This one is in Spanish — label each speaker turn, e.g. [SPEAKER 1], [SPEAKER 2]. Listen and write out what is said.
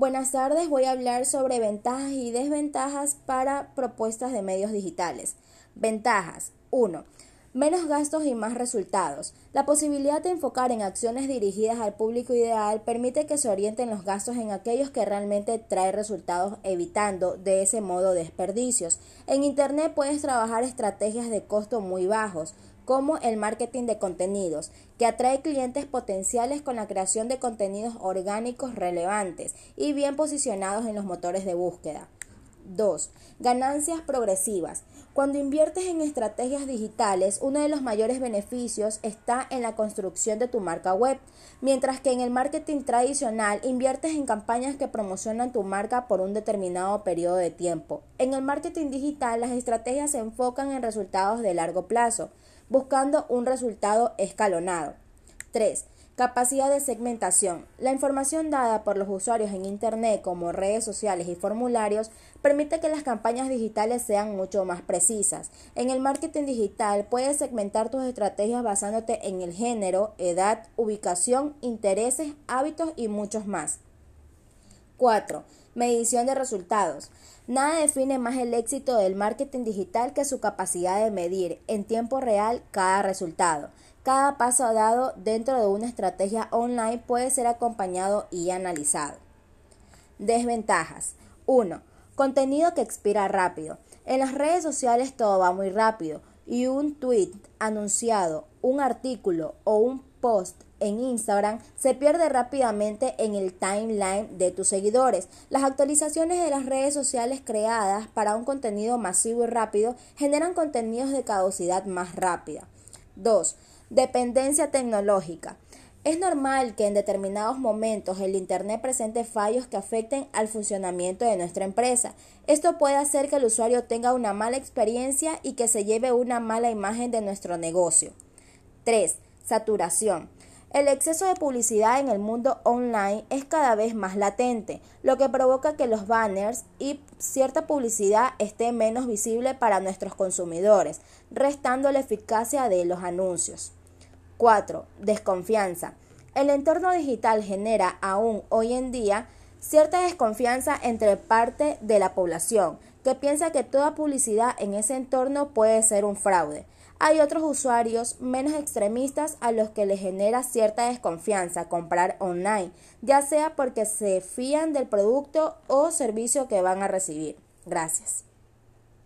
[SPEAKER 1] Buenas tardes, voy a hablar sobre ventajas y desventajas para propuestas de medios digitales. Ventajas 1. Menos gastos y más resultados. La posibilidad de enfocar en acciones dirigidas al público ideal permite que se orienten los gastos en aquellos que realmente traen resultados, evitando de ese modo desperdicios. En Internet puedes trabajar estrategias de costo muy bajos, como el marketing de contenidos, que atrae clientes potenciales con la creación de contenidos orgánicos relevantes y bien posicionados en los motores de búsqueda. 2. Ganancias progresivas. Cuando inviertes en estrategias digitales, uno de los mayores beneficios está en la construcción de tu marca web, mientras que en el marketing tradicional inviertes en campañas que promocionan tu marca por un determinado periodo de tiempo. En el marketing digital, las estrategias se enfocan en resultados de largo plazo, buscando un resultado escalonado. 3. Capacidad de segmentación. La información dada por los usuarios en Internet como redes sociales y formularios permite que las campañas digitales sean mucho más precisas. En el marketing digital puedes segmentar tus estrategias basándote en el género, edad, ubicación, intereses, hábitos y muchos más. 4. Medición de resultados. Nada define más el éxito del marketing digital que su capacidad de medir en tiempo real cada resultado. Cada paso dado dentro de una estrategia online puede ser acompañado y analizado. Desventajas. 1. Contenido que expira rápido. En las redes sociales todo va muy rápido y un tweet anunciado, un artículo o un post en Instagram se pierde rápidamente en el timeline de tus seguidores. Las actualizaciones de las redes sociales creadas para un contenido masivo y rápido generan contenidos de caducidad más rápida. 2. Dependencia tecnológica. Es normal que en determinados momentos el Internet presente fallos que afecten al funcionamiento de nuestra empresa. Esto puede hacer que el usuario tenga una mala experiencia y que se lleve una mala imagen de nuestro negocio. 3. Saturación. El exceso de publicidad en el mundo online es cada vez más latente, lo que provoca que los banners y cierta publicidad esté menos visible para nuestros consumidores, restando la eficacia de los anuncios. 4. Desconfianza. El entorno digital genera aún hoy en día cierta desconfianza entre parte de la población, que piensa que toda publicidad en ese entorno puede ser un fraude. Hay otros usuarios menos extremistas a los que les genera cierta desconfianza comprar online, ya sea porque se fían del producto o servicio que van a recibir. Gracias.